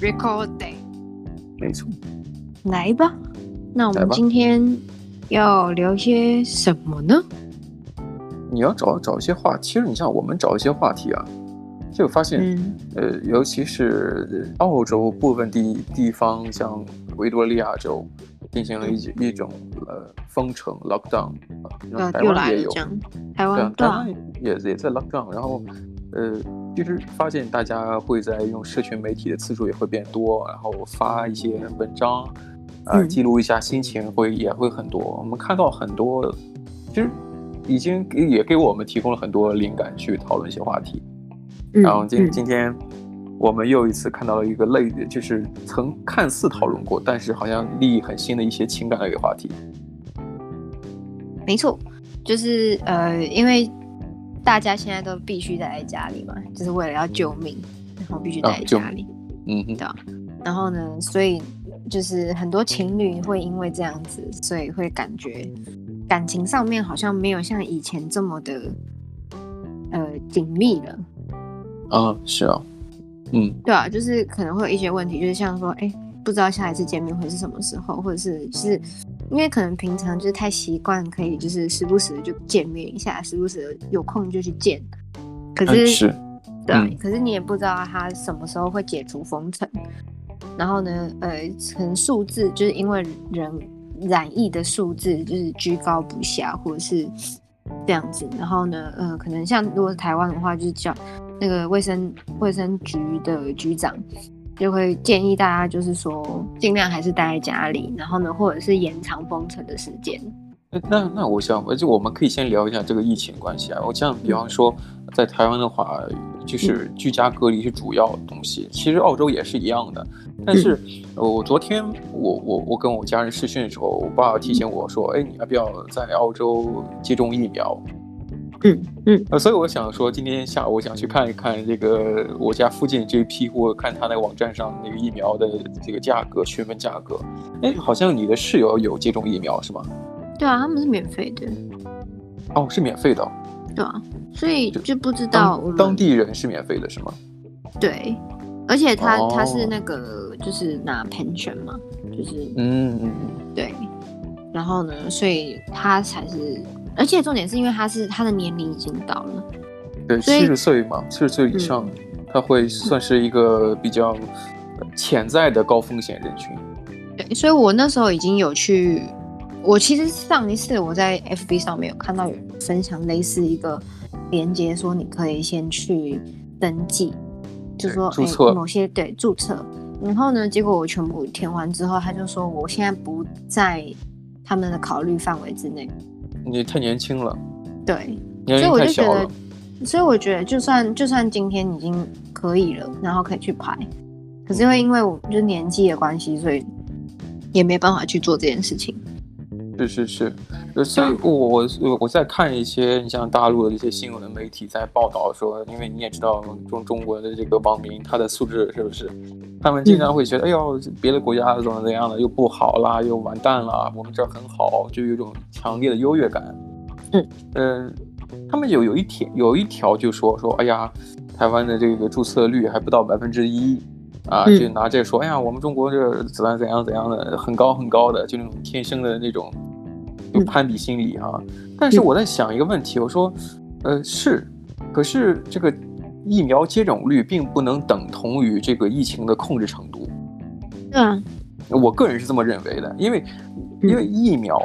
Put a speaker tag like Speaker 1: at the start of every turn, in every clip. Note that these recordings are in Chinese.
Speaker 1: Recording，
Speaker 2: 没错，
Speaker 1: 来吧。那我们今天要聊些什么呢？
Speaker 2: 你要找找一些话，其实你像我们找一些话题啊，就发现，嗯、呃，尤其是澳洲部分地地方，像维多利亚州进行了一一种呃封城 lockdown，
Speaker 1: 啊，台湾也有，台湾
Speaker 2: 对，台湾也也在 lockdown，然后呃。其实发现大家会在用社群媒体的次数也会变多，然后发一些文章，呃，记录一下心情会也会很多。我们看到很多，其实已经也给我们提供了很多灵感去讨论一些话题。然后今今天我们又一次看到了一个类，就是曾看似讨论过，但是好像利益很新的一些情感类的话题。
Speaker 1: 没错，就是呃，因为。大家现在都必须待在家里嘛，就是为了要救命，然后必须待在家里。
Speaker 2: 嗯，
Speaker 1: 对。然后呢，所以就是很多情侣会因为这样子，所以会感觉感情上面好像没有像以前这么的呃紧密了。
Speaker 2: 啊，是啊。嗯，
Speaker 1: 对啊，就是可能会有一些问题，就是像说，哎，不知道下一次见面会是什么时候，或者是就是。因为可能平常就是太习惯，可以就是时不时就见面一下，时不时有空就去见。可是，是对，嗯、可是你也不知道他什么时候会解除封城。然后呢，呃，可能数字就是因为人染疫的数字就是居高不下，或者是这样子。然后呢，呃，可能像如果是台湾的话，就是叫那个卫生卫生局的局长。就会建议大家，就是说尽量还是待在家里，然后呢，或者是延长封城的时间。
Speaker 2: 那那我想，而且我们可以先聊一下这个疫情关系啊。我像比方说，在台湾的话，就是居家隔离是主要的东西。其实澳洲也是一样的。但是，我昨天我我我跟我家人视讯的时候，我爸爸提醒我说：“哎，你要不要在澳洲接种疫苗？”
Speaker 1: 嗯嗯，
Speaker 2: 呃，所以我想说，今天下午我想去看一看这个我家附近这一批货，看他那个网站上那个疫苗的这个价格，询问价格。哎，好像你的室友有接种疫苗是吗？
Speaker 1: 对啊，他们是免费的。
Speaker 2: 哦，是免费的。
Speaker 1: 对啊，所以就不知道
Speaker 2: 当，当地人是免费的是吗？
Speaker 1: 对，而且他、哦、他是那个就是拿 pension 嘛，就是
Speaker 2: 嗯嗯嗯，
Speaker 1: 对。然后呢，所以他才是。而且重点是因为他是他的年龄已经到了，
Speaker 2: 对，七十岁嘛，七十岁以上，嗯、他会算是一个比较潜在的高风险人群。
Speaker 1: 对，所以我那时候已经有去，我其实上一次我在 FB 上面有看到有人分享类似一个连接，说你可以先去登记，就说注册、欸、某些对注册，然后呢，结果我全部填完之后，他就说我现在不在他们的考虑范围之内。
Speaker 2: 你太年轻了，
Speaker 1: 对，所以我就觉得，所以我觉得，就算就算今天已经可以了，然后可以去拍，可是会因为我就年纪的关系，所以也没办法去做这件事情。
Speaker 2: 是是是，呃所以我我我在看一些你像大陆的一些新闻媒体在报道说，因为你也知道中中国的这个网民他的素质是不是？他们经常会觉得，嗯、哎呦，别的国家怎么怎样的又不好啦，又完蛋了，我们这儿很好，就有一种强烈的优越感。
Speaker 1: 嗯
Speaker 2: 嗯、呃，他们有有一条有一条就说说，哎呀，台湾的这个注册率还不到百分之一。啊，就拿这说，哎呀，我们中国这怎样怎样怎样的，很高很高的，就那种天生的那种有攀比心理哈、啊。但是我在想一个问题，我说，呃，是，可是这个疫苗接种率并不能等同于这个疫情的控制程度。
Speaker 1: 嗯，
Speaker 2: 我个人是这么认为的，因为因为疫苗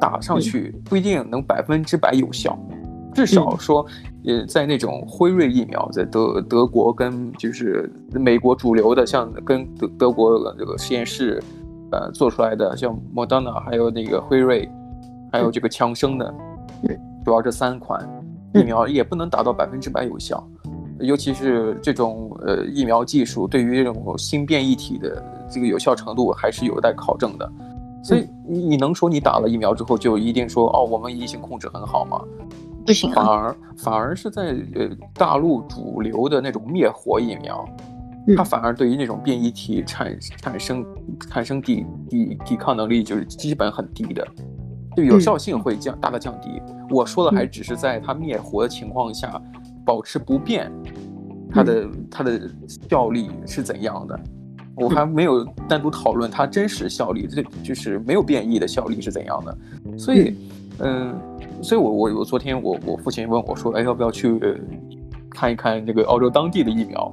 Speaker 2: 打上去不一定能百分之百有效。至少说，呃，在那种辉瑞疫苗，在德德国跟就是美国主流的，像跟德德国这个实验室，呃，做出来的，像莫德纳，还有那个辉瑞，还有这个强生的，主要这三款疫苗也不能达到百分之百有效，尤其是这种呃疫苗技术对于这种新变异体的这个有效程度还是有待考证的。所以你能说你打了疫苗之后就一定说哦，我们疫情控制很好吗？
Speaker 1: 不行、啊，
Speaker 2: 反而反而是在呃大陆主流的那种灭活疫苗，嗯、它反而对于那种变异体产产生产生抵抵抵抗能力就是基本很低的，就有效性会降、嗯、大大降低。我说的还只是在它灭活的情况下保持不变，它的、嗯、它的效力是怎样的？我还没有单独讨论它真实效力，这就是没有变异的效力是怎样的。所以，嗯、呃，所以我我我昨天我我父亲问我说，哎，要不要去看一看这个澳洲当地的疫苗？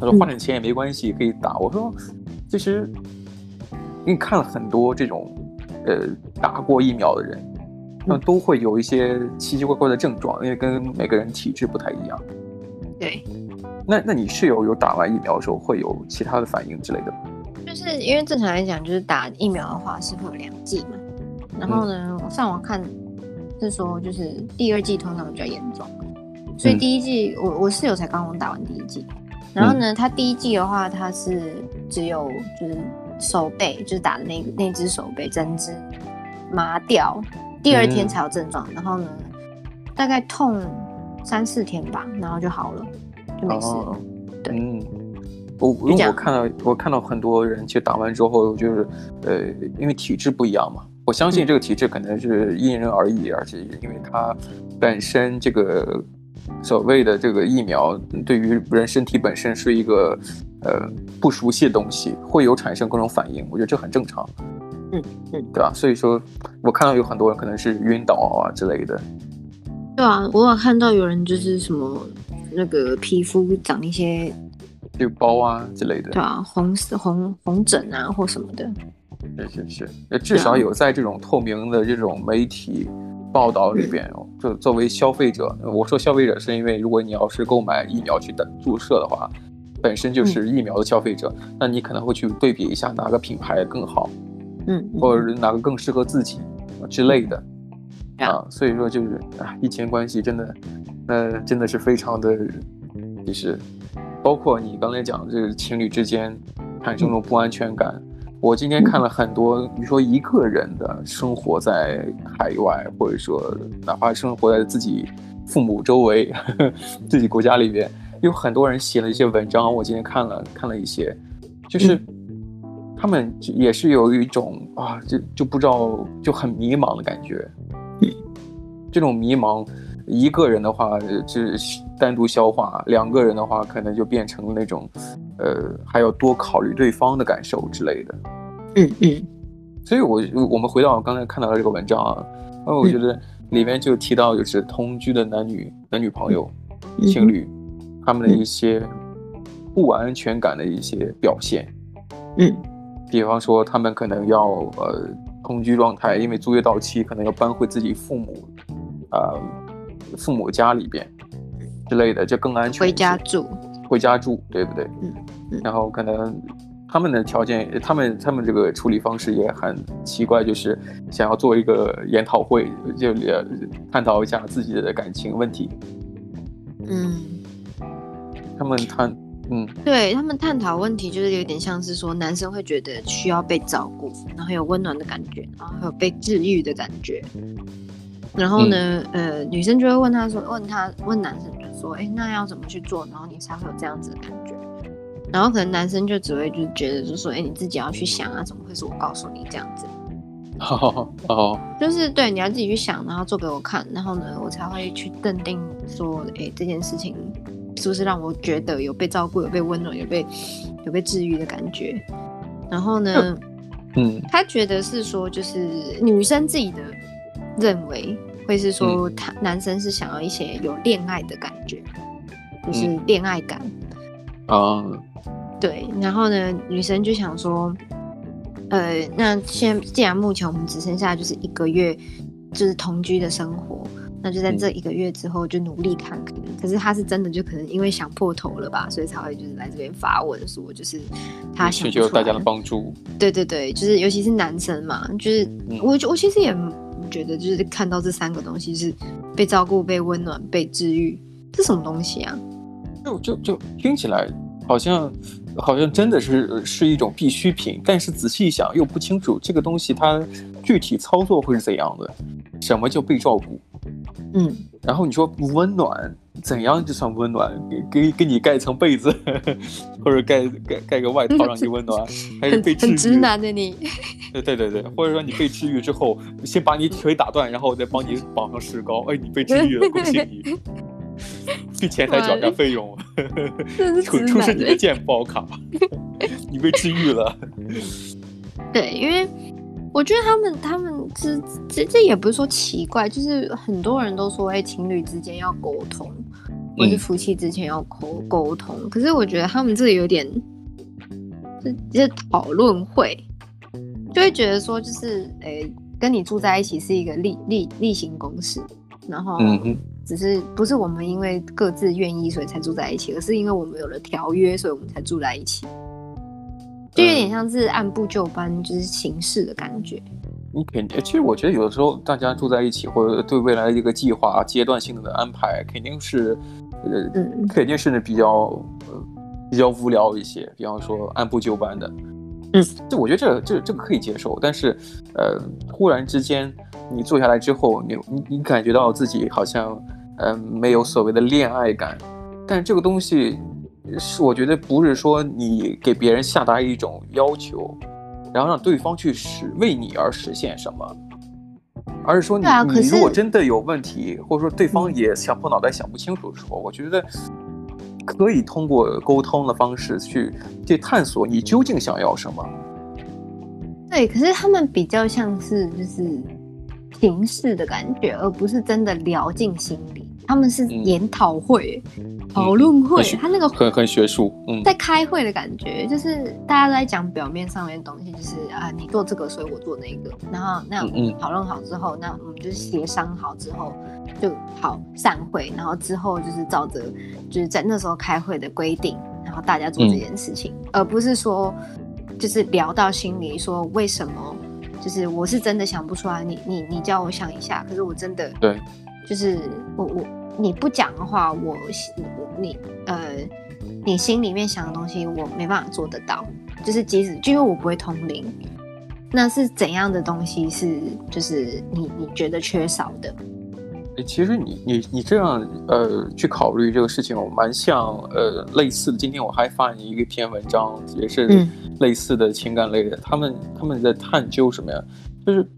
Speaker 2: 他说花点钱也没关系，可以打。我说，其实，因为看了很多这种呃打过疫苗的人，那都会有一些奇奇怪怪的症状，因为跟每个人体质不太一样。
Speaker 1: 对。
Speaker 2: 那那你室友有打完疫苗的时候会有其他的反应之类的吗？
Speaker 1: 就是因为正常来讲，就是打疫苗的话是会有两剂嘛。然后呢，嗯、我上网看是说，就是第二剂通常比较严重，所以第一剂、嗯、我我室友才刚刚打完第一剂。然后呢，他第一剂的话，他是只有就是手背，就是打的那那只手背针织麻掉，第二天才有症状。嗯、然后呢，大概痛三四天吧，然后就好了。就没事。哦、对，嗯，我因为我看到
Speaker 2: 我看到很多人，其实打完之后就是，呃，因为体质不一样嘛，我相信这个体质可能是因人而异，嗯、而且因为它本身这个所谓的这个疫苗对于人身体本身是一个呃不熟悉的东西，会有产生各种反应，我觉得这很正常。嗯嗯，对吧？所以说，我看到有很多人可能是晕倒啊之类的。
Speaker 1: 对啊，我有看到有人就是什么。那个皮肤长一些
Speaker 2: 就包啊之类的，
Speaker 1: 对啊，红红红疹啊或什么的，
Speaker 2: 是是是，至少有在这种透明的这种媒体报道里边，嗯、就作为消费者，我说消费者是因为如果你要是购买疫苗去打注射的话，本身就是疫苗的消费者，嗯、那你可能会去对比一下哪个品牌更好，嗯，或者是哪个更适合自己之类的，嗯、啊，所以说就是啊，疫情关系真的。那真的是非常的，就是包括你刚才讲的这个情侣之间产生这种不安全感。我今天看了很多，比如说一个人的生活在海外，或者说哪怕生活在自己父母周围、呵 呵自己国家里边，有很多人写了一些文章。我今天看了看了一些，就是他们也是有一种啊，就就不知道就很迷茫的感觉。这种迷茫。一个人的话，就是单独消化；两个人的话，可能就变成那种，呃，还要多考虑对方的感受之类的。嗯嗯。所以我我们回到刚才看到的这个文章啊，那我觉得里面就提到，就是同居的男女、男女朋友、情侣，他们的一些不安全感的一些表现。嗯。比方说，他们可能要呃同居状态，因为租约到期，可能要搬回自己父母，啊、呃。父母家里边之类的，就更安全。
Speaker 1: 回家住，
Speaker 2: 回家住，对不对？嗯。嗯，然后可能他们的条件，他们他们这个处理方式也很奇怪，就是想要做一个研讨会，就探讨一下自己的感情问题。嗯。他们探，嗯，
Speaker 1: 对他们探讨问题，就是有点像是说，男生会觉得需要被照顾，然后有温暖的感觉，然后还有被治愈的感觉。然后呢，嗯、呃，女生就会问他说，问他问男生就说，哎，那要怎么去做，然后你才会有这样子的感觉？然后可能男生就只会就觉得就说，哎，你自己要去想啊，怎么会是我告诉你这样子？哦哦，就是对，你要自己去想，然后做给我看，然后呢，我才会去认定说，哎，这件事情是不是让我觉得有被照顾、有被温暖、有被有被治愈的感觉？然后呢，嗯，他觉得是说，就是女生自己的。认为会是说他男生是想要一些有恋爱的感觉，嗯、就是恋爱感哦。嗯、对，然后呢，女生就想说，呃，那现既然目前我们只剩下就是一个月，就是同居的生活，那就在这一个月之后就努力看看。嗯、可是他是真的就可能因为想破头了吧，所以才会就是来这边发文说，就是他想求
Speaker 2: 大家的帮助。
Speaker 1: 对对对，就是尤其是男生嘛，就是、嗯、我我其实也。觉得就是看到这三个东西是被照顾、被温暖、被治愈，这什么东西啊？
Speaker 2: 就就就听起来好像好像真的是是一种必需品，但是仔细一想又不清楚这个东西它具体操作会是怎样的？什么叫被照顾？嗯，然后你说温暖。怎样就算温暖？给给给你盖一层被子，或者盖盖盖个外套让你温暖，还是被治愈？
Speaker 1: 很直男的你。
Speaker 2: 对对对对，或者说你被治愈之后，先把你腿打断，然后再帮你绑上石膏。哎，你被治愈了，恭喜你。去前台缴下费用，出出示你的健保卡，你被治愈了。
Speaker 1: 对，因为我觉得他们他们这这这也不是说奇怪，就是很多人都说，哎，情侣之间要沟通，或是夫妻之间要沟沟通。可是我觉得他们这里有点，这这讨论会，就会觉得说，就是哎，跟你住在一起是一个例例例行公事，然后只是不是我们因为各自愿意所以才住在一起，而是因为我们有了条约，所以我们才住在一起。就有点像是按部就班，就是行事的感觉。
Speaker 2: 你肯定，其实我觉得有的时候大家住在一起，或者对未来的一个计划、阶段性的安排，肯定是，呃，嗯、肯定是比较呃比较无聊一些。比方说按部就班的，嗯，这我觉得这这这个可以接受。但是，呃，忽然之间你坐下来之后，你你你感觉到自己好像呃没有所谓的恋爱感，但是这个东西。是，我觉得不是说你给别人下达一种要求，然后让对方去实为你而实现什么，而是说你你如果真的有问题，或者说对方也想破脑袋想不清楚的时候，我觉得可以通过沟通的方式去去探索你究竟想要什么。
Speaker 1: 对，可是他们比较像是就是形式的感觉，而不是真的聊进心里。他们是研讨会。嗯讨论会，他那个
Speaker 2: 很很学术，嗯，
Speaker 1: 在开会的感觉，就是大家都在讲表面上面的东西，就是啊，你做这个，所以我做那个，然后那讨论好之后，那我们就是协商好之后就好散会，然后之后就是照着就是在那时候开会的规定，然后大家做这件事情，嗯、而不是说就是聊到心里说为什么，就是我是真的想不出来，你你你叫我想一下，可是我真的
Speaker 2: 对，
Speaker 1: 就是我我你不讲的话，我。你呃，你心里面想的东西，我没办法做得到。就是即使，就因为我不会通灵，那是怎样的东西是，就是你你觉得缺少的？
Speaker 2: 其实你你你这样呃去考虑这个事情，我蛮像呃类似的。今天我还发你一篇文章，也是类似的情感类的。嗯、他们他们在探究什么呀？就是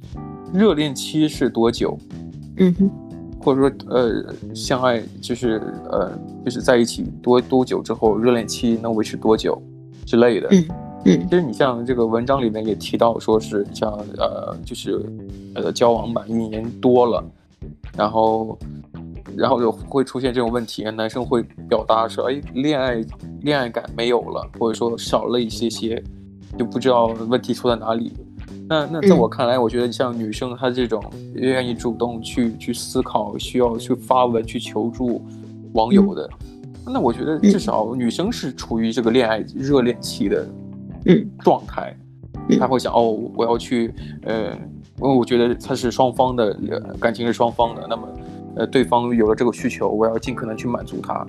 Speaker 2: 热恋期是多久？
Speaker 1: 嗯哼。
Speaker 2: 或者说，呃，相爱就是，呃，就是在一起多多久之后，热恋期能维持多久之类的。
Speaker 1: 嗯嗯。
Speaker 2: 其实你像这个文章里面也提到，说是像，呃，就是，呃，交往满一年多了，然后，然后就会出现这种问题，男生会表达说，哎，恋爱恋爱感没有了，或者说少了一些些，就不知道问题出在哪里。那那在我看来，我觉得像女生她这种愿意主动去去思考，需要去发文去求助网友的，那我觉得至少女生是处于这个恋爱热恋期的状态，她会想哦，我要去呃，因为我觉得她是双方的感情是双方的，那么呃对方有了这个需求，我要尽可能去满足他。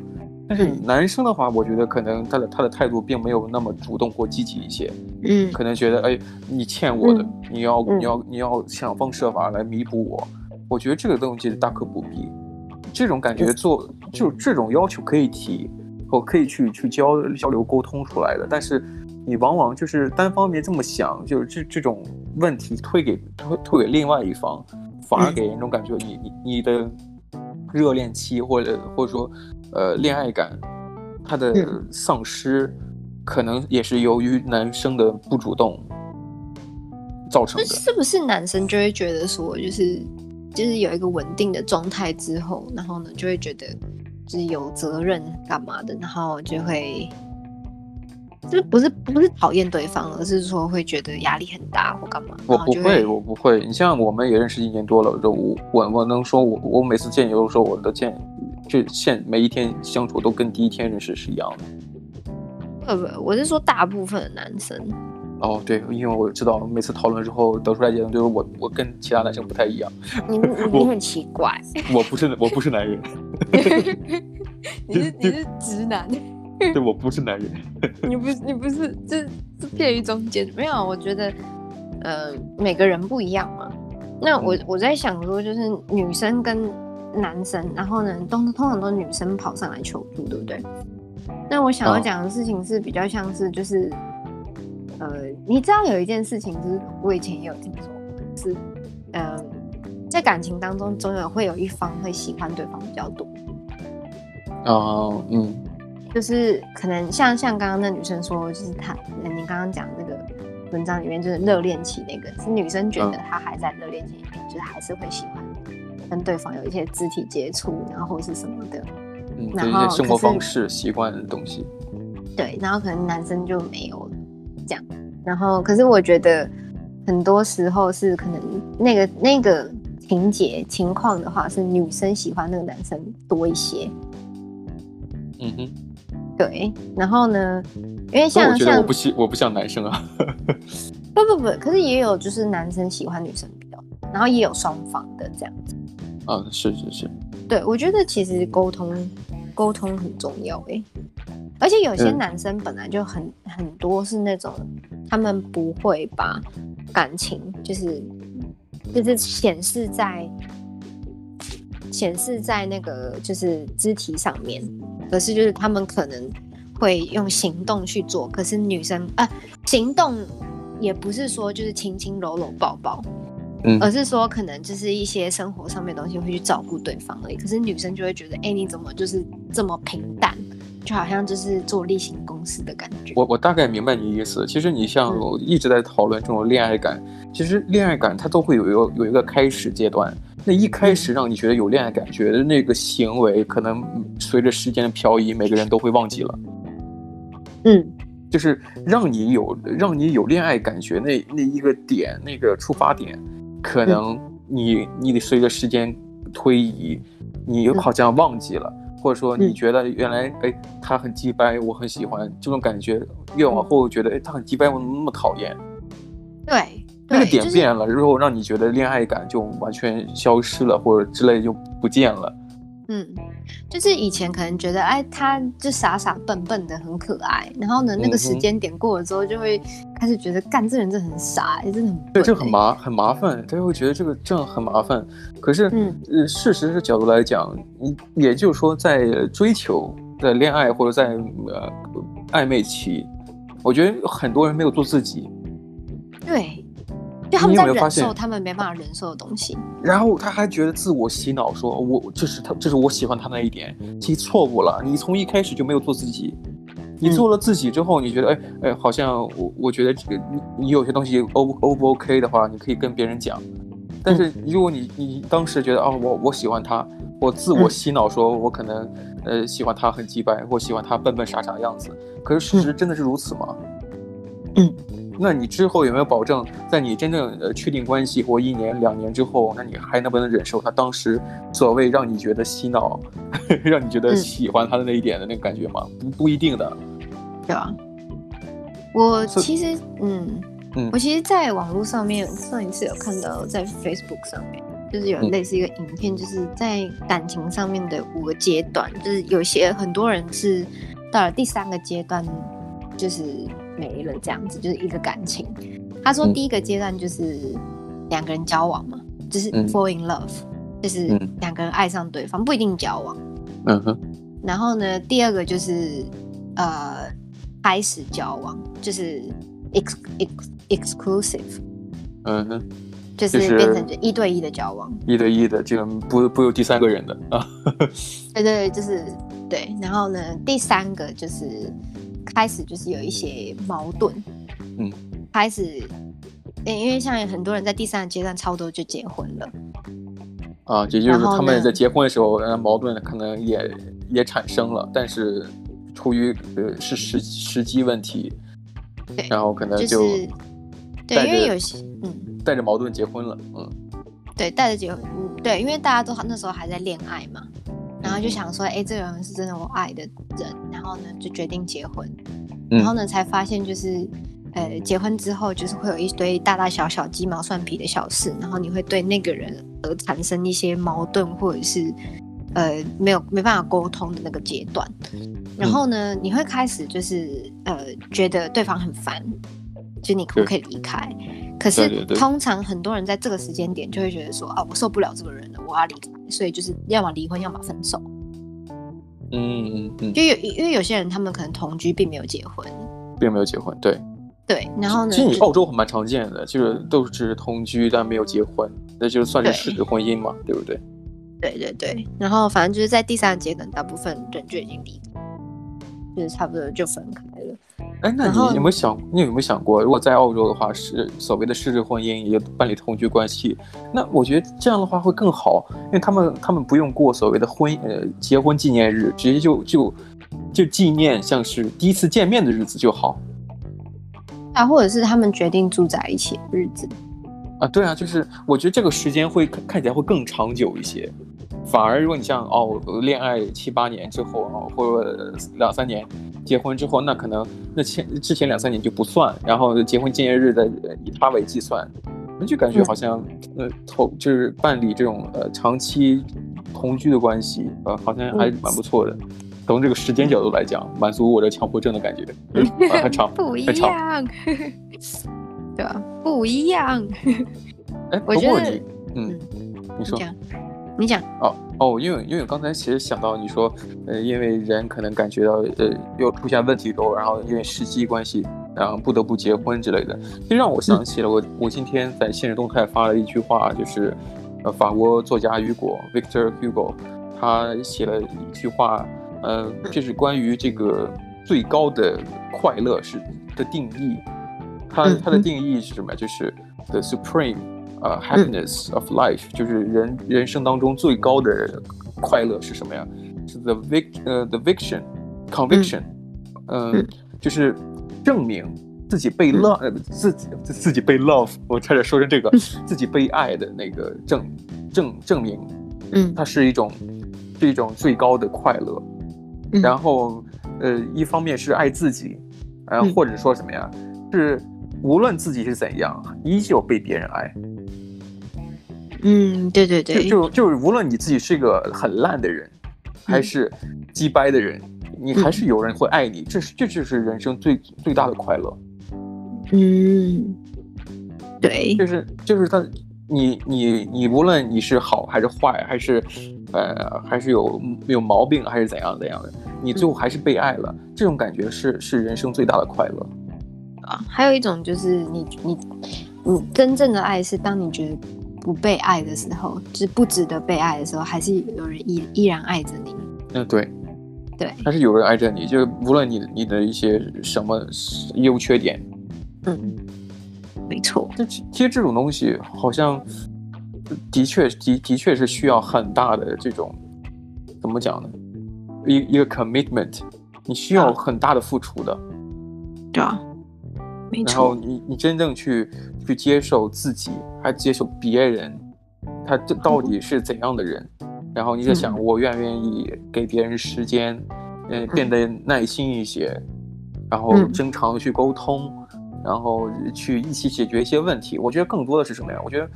Speaker 2: 但是男生的话，我觉得可能他的他的态度并没有那么主动或积极一些，
Speaker 1: 嗯，
Speaker 2: 可能觉得哎，你欠我的，你要你要你要想方设法来弥补我，我觉得这个东西大可不必，这种感觉做就这种要求可以提，我可以去去交交流沟通出来的，但是你往往就是单方面这么想，就是这这种问题推给推推给另外一方，反而给人一种感觉你你你的热恋期或者或者说。呃，恋爱感，他的丧失，可能也是由于男生的不主动造成的。
Speaker 1: 是不是男生就会觉得说，就是就是有一个稳定的状态之后，然后呢，就会觉得就是有责任干嘛的，然后就会。就是不是不是讨厌对方，而是说会觉得压力很大或干嘛。
Speaker 2: 我不会，我不会。你像我们也认识一年多了，就我我我能说我我每次见你都说我的见，就现每一天相处都跟第一天认识是一样的。
Speaker 1: 呃不，我是说大部分的男生。
Speaker 2: 哦，对，因为我知道每次讨论之后得出来结论就是我我跟其他男生不太一样。
Speaker 1: 你你很奇怪。
Speaker 2: 我不是我不是男人。
Speaker 1: 你是你是直男。
Speaker 2: 对，我不是男人。
Speaker 1: 你不是你不是，这这介于中间。没有，我觉得，呃，每个人不一样嘛。那我我在想说，就是女生跟男生，然后呢，都通常都是女生跑上来求助，对不对？那我想要讲的事情是比较像是，就是，哦、呃，你知道有一件事情，就是我以前也有听说，是，呃，在感情当中，总有会有一方会喜欢对方比较多。
Speaker 2: 哦，嗯，
Speaker 1: 就是可能像像刚刚那女生说，就是她，你刚刚讲那个文章里面就是热恋期那个，是女生觉得她还在热恋期里面，嗯、就是还是会喜欢跟对方有一些肢体接触，然后或是什么的，
Speaker 2: 嗯，然后一些生活方式习惯的东西。
Speaker 1: 对，然后可能男生就没有这样，然后可是我觉得很多时候是可能那个那个情节情况的话，是女生喜欢那个男生多一些。
Speaker 2: 嗯哼，
Speaker 1: 对，然后呢，因为像
Speaker 2: 我觉得我不喜我不像男生啊，
Speaker 1: 不不不，可是也有就是男生喜欢女生比较多，然后也有双方的这样子。
Speaker 2: 啊，是是是，
Speaker 1: 对，我觉得其实沟通沟通很重要诶。而且有些男生本来就很、嗯、很多是那种，他们不会把感情就是就是显示在显示在那个就是肢体上面，可是就是他们可能会用行动去做，可是女生啊行动也不是说就是亲亲搂搂抱抱，嗯，而是说可能就是一些生活上面的东西会去照顾对方而已，可是女生就会觉得，哎、欸，你怎么就是这么平淡？就好像就是做例行公事的感觉。
Speaker 2: 我我大概明白你的意思。其实你像我一直在讨论这种恋爱感，嗯、其实恋爱感它都会有一个有一个开始阶段。那一开始让你觉得有恋爱感觉的那个行为，可能随着时间的漂移，每个人都会忘记了。
Speaker 1: 嗯，
Speaker 2: 就是让你有让你有恋爱感觉那那一个点，那个出发点，可能你、嗯、你得随着时间推移，你好像忘记了。嗯或者说你觉得原来哎、嗯、他很鸡掰，我很喜欢这种感觉，越往后觉得哎他很鸡掰，我怎么那么讨厌？
Speaker 1: 对，
Speaker 2: 那个点变了，之后让你觉得恋爱感就完全消失了，或者之类就不见了。
Speaker 1: 嗯，就是以前可能觉得，哎，他就傻傻笨笨的，很可爱。然后呢，那个时间点过了之后，就会开始觉得，干、嗯、这人真的很傻，哎，真的很、欸。
Speaker 2: 对，这很麻很麻烦，他就会觉得这个这样很麻烦。可是，嗯，呃，事实的角度来讲，你也就是说，在追求、在恋爱或者在呃暧昧期，我觉得很多人没有做自己。
Speaker 1: 对。就他们在忍受他们没办法忍受的东西，
Speaker 2: 然后他还觉得自我洗脑，说我这是他，这是我喜欢他那一点，其实错误了。你从一开始就没有做自己，你做了自己之后，你觉得哎哎，好像我我觉得这个你你有些东西 O O 不 OK 的话，你可以跟别人讲。但是如果你你当时觉得啊，我我喜欢他，我自我洗脑说我可能呃喜欢他很机掰，或喜欢他笨笨傻傻的样子，可是事实真的是如此吗？
Speaker 1: 嗯。
Speaker 2: 那你之后有没有保证，在你真正呃确定关系或一年两年之后，那你还能不能忍受他当时所谓让你觉得洗脑，让你觉得喜欢他的那一点的那个感觉吗？不、嗯、不一定的。
Speaker 1: 对啊，我其实嗯嗯，我其实在网络上面上一次有看到，在 Facebook 上面就是有类似一个影片，就是在感情上面的五个阶段，就是有些很多人是到了第三个阶段，就是。没了，这样子就是一个感情。他说第一个阶段就是两个人交往嘛，嗯、就是 fall in love，就是两个人爱上对方，不一定交往。
Speaker 2: 嗯哼。
Speaker 1: 然后呢，第二个就是呃开始交往，就是 ex ex exclusive。
Speaker 2: 嗯哼。
Speaker 1: 就是变成就一对一的交往，
Speaker 2: 一对一的，就不不有第三个人的啊。
Speaker 1: 对对，就是对。然后呢，第三个就是。开始就是有一些矛盾，
Speaker 2: 嗯，
Speaker 1: 开始，因为像很多人在第三个阶段差不多就结婚了，
Speaker 2: 啊，也就是他们在结婚的时候，矛盾可能也也产生了，但是出于呃是时时机问题，
Speaker 1: 对，
Speaker 2: 然后可能就，
Speaker 1: 就是，对，因为有些嗯。
Speaker 2: 带着矛盾结婚了，嗯，
Speaker 1: 对，带着结婚，嗯，对，因为大家都那时候还在恋爱嘛。然后就想说，哎，这个人是真的我爱的人，然后呢，就决定结婚，然后呢，才发现就是，呃，结婚之后就是会有一堆大大小小鸡毛蒜皮的小事，然后你会对那个人而产生一些矛盾，或者是，呃，没有没办法沟通的那个阶段，然后呢，你会开始就是，呃，觉得对方很烦，就你可不可以离开？可是通常很多人在这个时间点就会觉得说啊，我受不了这个人了，我要离开，所以就是要么离婚，要么分手。
Speaker 2: 嗯嗯嗯，
Speaker 1: 就有因为有些人他们可能同居并没有结婚，
Speaker 2: 并没有结婚，对
Speaker 1: 对。然后呢，
Speaker 2: 其实你澳洲很蛮常见的，就是都是同居但没有结婚，那就算是事实婚姻嘛，对，对不对？
Speaker 1: 对对对，然后反正就是在第三节，可能大部分人就已经离开，就是差不多就分开了。
Speaker 2: 哎，那你有没有想，你有没有想过，如果在澳洲的话，是所谓的事实婚姻，也办理同居关系，那我觉得这样的话会更好，因为他们他们不用过所谓的婚呃结婚纪念日，直接就就就纪念像是第一次见面的日子就好。
Speaker 1: 啊，或者是他们决定住在一起的日子。
Speaker 2: 啊，对啊，就是我觉得这个时间会看起来会更长久一些。反而，如果你像哦，恋爱七八年之后啊，或者两三年结婚之后，那可能那前之前两三年就不算，然后结婚纪念日的以他为计算，那就感觉好像呃同就是办理这种呃长期同居的关系，呃好像还蛮不错的。从这个时间角度来讲，满足我的强迫症的感觉，很、呃、长，
Speaker 1: 不一样，对吧？不一样。
Speaker 2: 哎，不过你，嗯，你说。
Speaker 1: 你讲
Speaker 2: 哦哦，因为因为我刚才其实想到你说，呃，因为人可能感觉到呃又出现问题之后，然后因为时机关系，然后不得不结婚之类的，就让我想起了我、嗯、我今天在现实动态发了一句话，就是呃法国作家雨果 Victor Hugo 他写了一句话，呃，这是关于这个最高的快乐是的定义，他他的定义是什么？就是 the supreme。呃、uh,，happiness of life、嗯、就是人人生当中最高的快乐是什么呀？是 the vic 呃、uh, the viction conviction，嗯，嗯，就是证明自己被 love，、嗯、自己自己被 love，我差点说成这个、嗯、自己被爱的那个证证证明，嗯，它是一种是一种最高的快乐、嗯，然后呃，一方面是爱自己，然后或者说什么呀？嗯、是无论自己是怎样，依旧被别人爱。
Speaker 1: 嗯，对对对，
Speaker 2: 就就，就是无论你自己是一个很烂的人，还是鸡掰的人，嗯，你还是有人会爱你，这是这就是人生最最大的快乐。
Speaker 1: 嗯，对，
Speaker 2: 就是就是他，你你你无论你是好还是坏，还是呃还是有有毛病还是怎样怎样的，你最后还是被爱了，嗯，这种感觉是是人生最大的快乐。
Speaker 1: 啊，还有一种就是你你你真正的爱是当你觉得。不被爱的时候，就是不值得被爱的时候，还是有人依依然爱着你。
Speaker 2: 嗯，对，
Speaker 1: 对，
Speaker 2: 还是有人爱着你，就无论你你的一些什么优缺点。
Speaker 1: 嗯，没错。
Speaker 2: 这其实这种东西好像的确的的确是需要很大的这种怎么讲呢？一一个 commitment，你需要很大的付出的。
Speaker 1: 对啊。
Speaker 2: 然后你你真正去去接受自己，还接受别人，他这到底是怎样的人？然后你在想，我愿不愿意给别人时间，嗯、呃，变得耐心一些，然后经常去沟通，然后去一起解决一些问题。我觉得更多的是什么呀？我觉得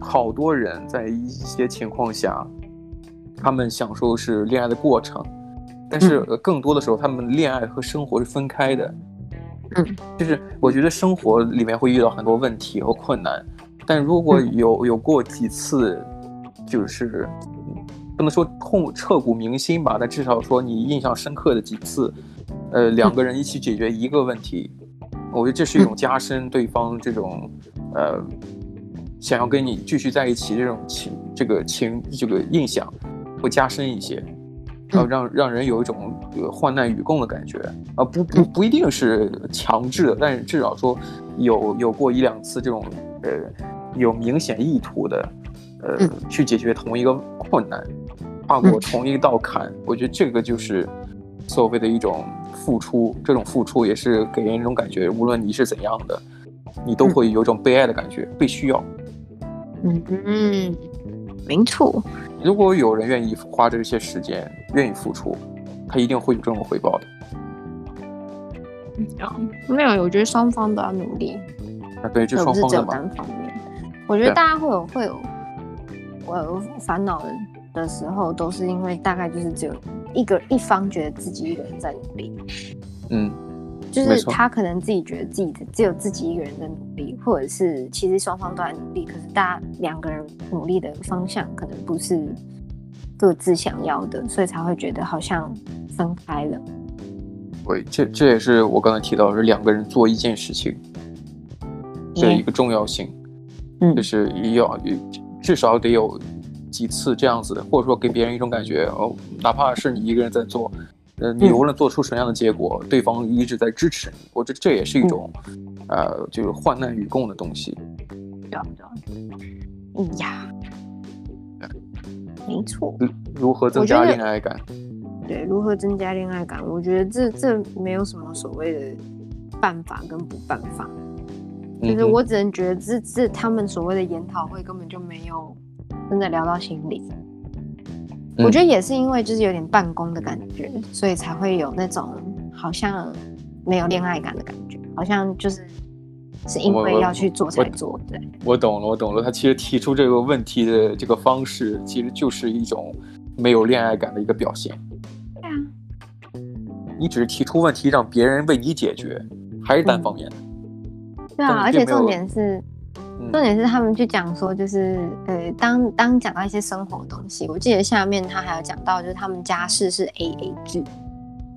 Speaker 2: 好多人在一些情况下，他们享受是恋爱的过程，但是更多的时候，他们恋爱和生活是分开的。
Speaker 1: 嗯，
Speaker 2: 就是我觉得生活里面会遇到很多问题和困难，但如果有有过几次，就是不能说痛彻骨铭心吧，但至少说你印象深刻的几次，呃，两个人一起解决一个问题，我觉得这是一种加深对方这种呃想要跟你继续在一起这种情这个情这个印象会加深一些。然后让让人有一种患难与共的感觉。啊，不不不一定是强制的，但是至少说有有过一两次这种呃有明显意图的呃去解决同一个困难，跨过同一道坎，我觉得这个就是所谓的一种付出，这种付出也是给人一种感觉，无论你是怎样的，你都会有一种被爱的感觉，被需要。
Speaker 1: 嗯嗯，没错。
Speaker 2: 如果有人愿意花这些时间，愿意付出，他一定会有这种回报的。
Speaker 1: 嗯，没有，我觉得双方都要努力。
Speaker 2: 啊，对，就双方的嘛。
Speaker 1: 单方面。我觉得大家会有会有，我有烦恼的的时候，都是因为大概就是只有一个一方觉得自己一个人在努力。
Speaker 2: 嗯。
Speaker 1: 就是他可能自己觉得自己的只有自己一个人在努力，或者是其实双方都在努力，可是大家两个人努力的方向可能不是各自想要的，所以才会觉得好像分开了。
Speaker 2: 对，这这也是我刚才提到的是两个人做一件事情这一个重要性，嗯，就是要至少得有几次这样子，或者说给别人一种感觉哦，哪怕是你一个人在做，呃，你无论做出什么样的结果，嗯、对方一直在支持你，我觉得这也是一种，嗯、呃，就是患难与共的东西。
Speaker 1: 对对，哎呀，没错。
Speaker 2: 如何增加恋爱感？
Speaker 1: 对，如何增加恋爱感？我觉得这这没有什么所谓的办法跟不办法。就是我只能觉得这这他们所谓的研讨会根本就没有真的聊到心里。我觉得也是因为就是有点办公的感觉，所以才会有那种好像没有恋爱感的感觉，好像就是是因为要去做才做。对，
Speaker 2: 我懂了，我懂了。他其实提出这个问题的这个方式，其实就是一种没有恋爱感的一个表现。
Speaker 1: 对啊，
Speaker 2: 你只是提出问题让别人为你解决，还是单方面的。嗯
Speaker 1: 对啊，而且重点是，嗯、重点是他们去讲说，就是呃，当当讲到一些生活的东西，我记得下面他还有讲到，就是他们家事是 A A 制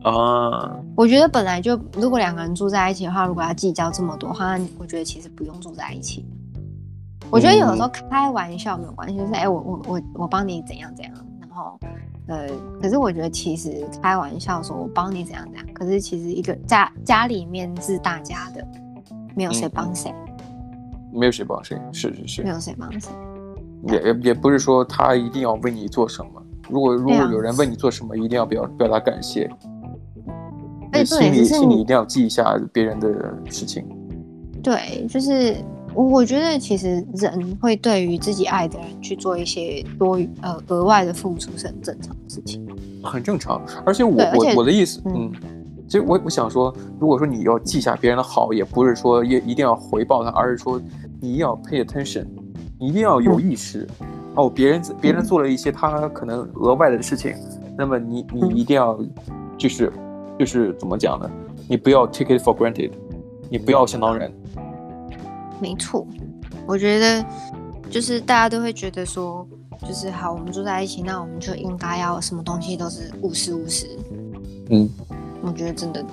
Speaker 2: 啊。
Speaker 1: 我觉得本来就如果两个人住在一起的话，如果要计较这么多话，那我觉得其实不用住在一起。我觉得有的时候开玩笑没有关系，就是哎、欸，我我我我帮你怎样怎样，然后呃，可是我觉得其实开玩笑说我帮你怎样怎样，可是其实一个家家里面是大家的。没有谁帮谁，
Speaker 2: 没有谁帮谁，是是是，
Speaker 1: 没有谁帮谁，
Speaker 2: 也也也不是说他一定要为你做什么。如果如果有人为你做什么，一定要表表达感谢。
Speaker 1: 哎，
Speaker 2: 心里心里一定要记一下别人的事情。
Speaker 1: 对，就是我觉得其实人会对于自己爱的人去做一些多余呃额外的付出是很正常的事情，
Speaker 2: 很正常。而且我我我的意思，嗯。其实我我想说，如果说你要记下别人的好，也不是说一一定要回报他，而是说你要 pay attention，你一定要有意识。哦，别人别人做了一些他可能额外的事情，那么你你一定要就是就是怎么讲呢？你不要 take it for granted，你不要想当然。
Speaker 1: 没错，我觉得就是大家都会觉得说，就是好，我们住在一起，那我们就应该要什么东西都是五十五十。
Speaker 2: 嗯。
Speaker 1: 我觉得真的，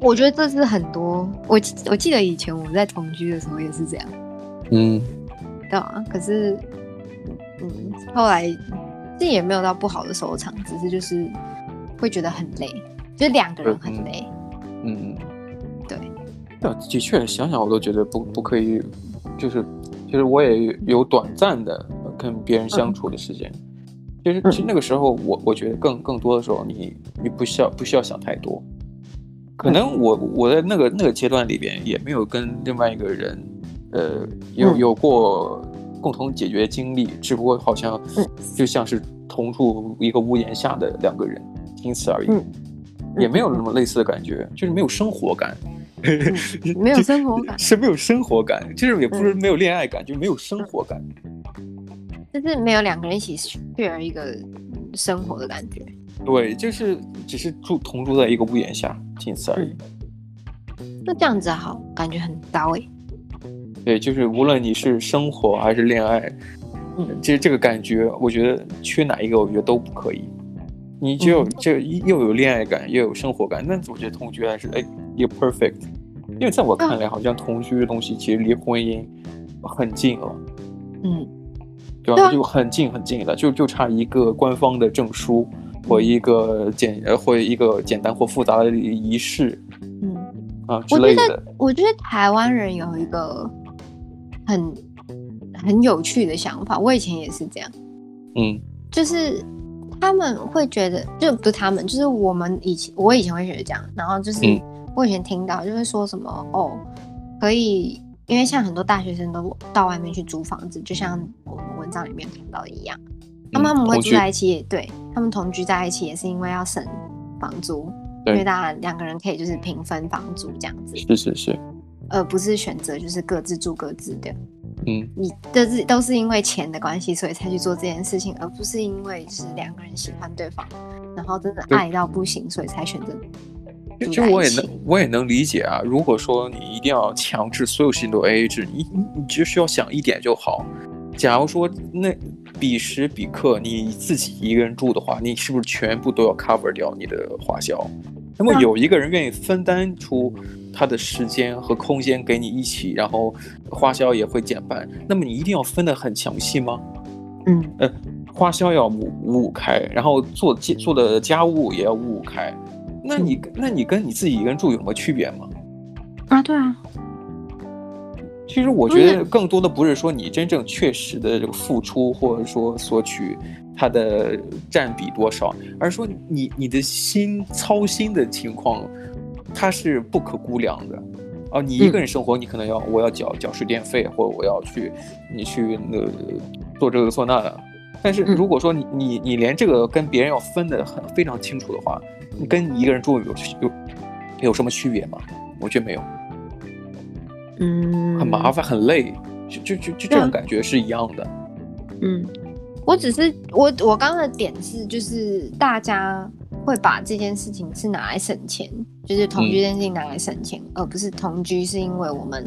Speaker 1: 我觉得这是很多我我记得以前我们在同居的时候也是这样，
Speaker 2: 嗯，
Speaker 1: 对啊。可是，嗯，后来这也没有到不好的收场，只是就是会觉得很累，就是两个人很累，
Speaker 2: 嗯，
Speaker 1: 对。
Speaker 2: 对，的确想想我都觉得不不可以，就是其实我也有短暂的跟别人相处的时间。嗯其实，其实那个时候，我我觉得更更多的时候，你你不需要不需要想太多。可能我我在那个那个阶段里边，也没有跟另外一个人，呃，有有过共同解决经历，只不过好像就像是同住一个屋檐下的两个人，仅此而已，也没有什么类似的感觉，就是没有生活感，
Speaker 1: 没有生活感。
Speaker 2: 是没有生活感，就是也不是没有恋爱感，就没有生活感。
Speaker 1: 就是没有两个人一起 share 一个生活的感觉，
Speaker 2: 对，就是只是住同住在一个屋檐下，仅此而已。
Speaker 1: 那这样子好，感觉很高诶。
Speaker 2: 对，就是无论你是生活还是恋爱，嗯，其实这个感觉，我觉得缺哪一个，我觉得都不可以。你只有这又有恋爱感，又有生活感，那我觉得同居还是哎一个 perfect。因为在我看来，好像同居的东西其实离婚姻很近了。嗯。对吧？就很近很近的，就就差一个官方的证书，或一个简呃或一个简单或复杂的仪式，嗯啊之类的。我觉得，
Speaker 1: 我觉得台湾人有一个很很有趣的想法，我以前也是这样，
Speaker 2: 嗯，
Speaker 1: 就是他们会觉得，就不是他们，就是我们以前我以前会觉得这样，然后就是我以前听到就是说什么哦，可以。因为像很多大学生都到外面去租房子，就像我章里面看到的一样，他们他们会住在一起，也对他们同居在一起，也是因为要省房租，因为大家两个人可以就是平分房租这样子，
Speaker 2: 是是是，
Speaker 1: 而不是选择就是各自住各自的，
Speaker 2: 嗯，
Speaker 1: 你的自都是因为钱的关系，所以才去做这件事情，而不是因为是两个人喜欢对方，然后真的爱到不行，所以才选择。
Speaker 2: 其实我也能，我也能理解啊。如果说你一定要强制所有事情都 AA 制，你你你只需要想一点就好。假如说那彼时彼刻你自己一个人住的话，你是不是全部都要 cover 掉你的花销？那么有一个人愿意分担出他的时间和空间给你一起，然后花销也会减半，那么你一定要分得很详细吗？
Speaker 1: 嗯，
Speaker 2: 呃，花销要五五五开，然后做做的家务也要五五开，那你那你跟你自己一个人住有什么区别吗？
Speaker 1: 啊，对啊。
Speaker 2: 其实我觉得更多的不是说你真正确实的这个付出，或者说索取它的占比多少，而是说你你的心操心的情况，它是不可估量的。哦，你一个人生活，你可能要我要缴缴水电费，或者我要去你去那个做这个做那的。但是如果说你你你连这个跟别人要分的很非常清楚的话，你跟你一个人住有有有什么区别吗？我觉得没有。
Speaker 1: 嗯，
Speaker 2: 很麻烦，很累，就就就就这种感觉是一样的。
Speaker 1: 嗯，我只是我我刚刚的点是，就是大家会把这件事情是拿来省钱，就是同居这件事情拿来省钱，嗯、而不是同居是因为我们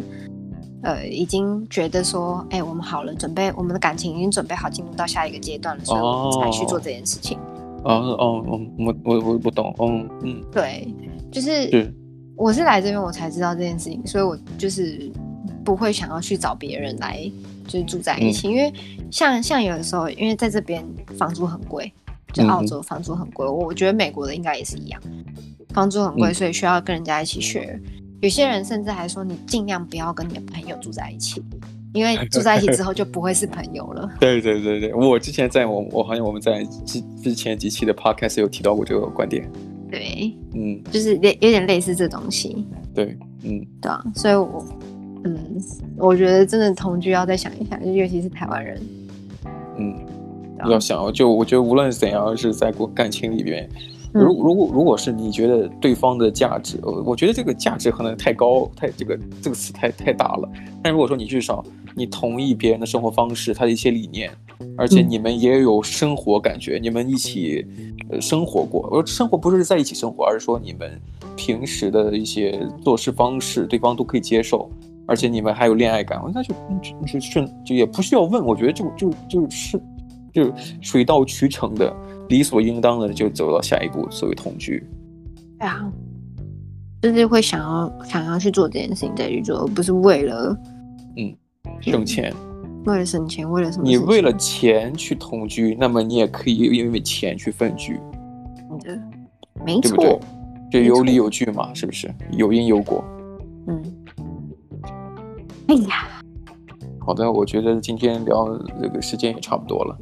Speaker 1: 呃已经觉得说，哎、欸，我们好了，准备我们的感情已经准备好进入到下一个阶段了，所以我们才去做这件事情。
Speaker 2: 哦哦哦，我我我不懂，嗯嗯，
Speaker 1: 对，就是。是我是来这边我才知道这件事情，所以我就是不会想要去找别人来就是住在一起，嗯、因为像像有的时候，因为在这边房租很贵，就澳洲房租很贵，我、嗯、我觉得美国的应该也是一样，房租很贵，所以需要跟人家一起 share。有些人甚至还说，你尽量不要跟你的朋友住在一起，因为住在一起之后就不会是朋友了。
Speaker 2: 对对对对，我之前在我我好像我们在之之前几期的 podcast 有提到过这个观点。
Speaker 1: 对，
Speaker 2: 嗯，
Speaker 1: 就是类有点类似这东西。
Speaker 2: 对，嗯，
Speaker 1: 对啊，所以我，嗯，我觉得真的同居要再想一想，就尤其是台湾人，
Speaker 2: 嗯，啊、要想，就我觉得无论怎样，是在过感情里边，如、嗯、如果如果是你觉得对方的价值，我觉得这个价值可能太高，太这个这个词太太大了。但如果说你至少你同意别人的生活方式，他的一些理念。而且你们也有生活感觉，嗯、你们一起呃生活过。我说生活不是在一起生活，而是说你们平时的一些做事方式，对方都可以接受。而且你们还有恋爱感，我那就就顺就也不需要问。我觉得就就就是就水到渠成的，理所应当的就走到下一步，所谓同居。
Speaker 1: 对啊，就是会想要想要去做这件事情再去做，而不是为了
Speaker 2: 嗯挣钱。
Speaker 1: 为了省钱，为了什么？
Speaker 2: 你为了钱去同居，那么你也可以因为钱去分居。
Speaker 1: 对，没
Speaker 2: 错，对对？就有理有据嘛，是不是？有因有果。
Speaker 1: 嗯。哎呀，
Speaker 2: 好的，我觉得今天聊这个时间也差不多了。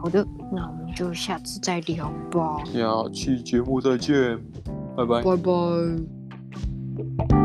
Speaker 1: 好的，那我们就下次再聊吧。
Speaker 2: 下期节目再见，拜拜。
Speaker 1: 拜拜。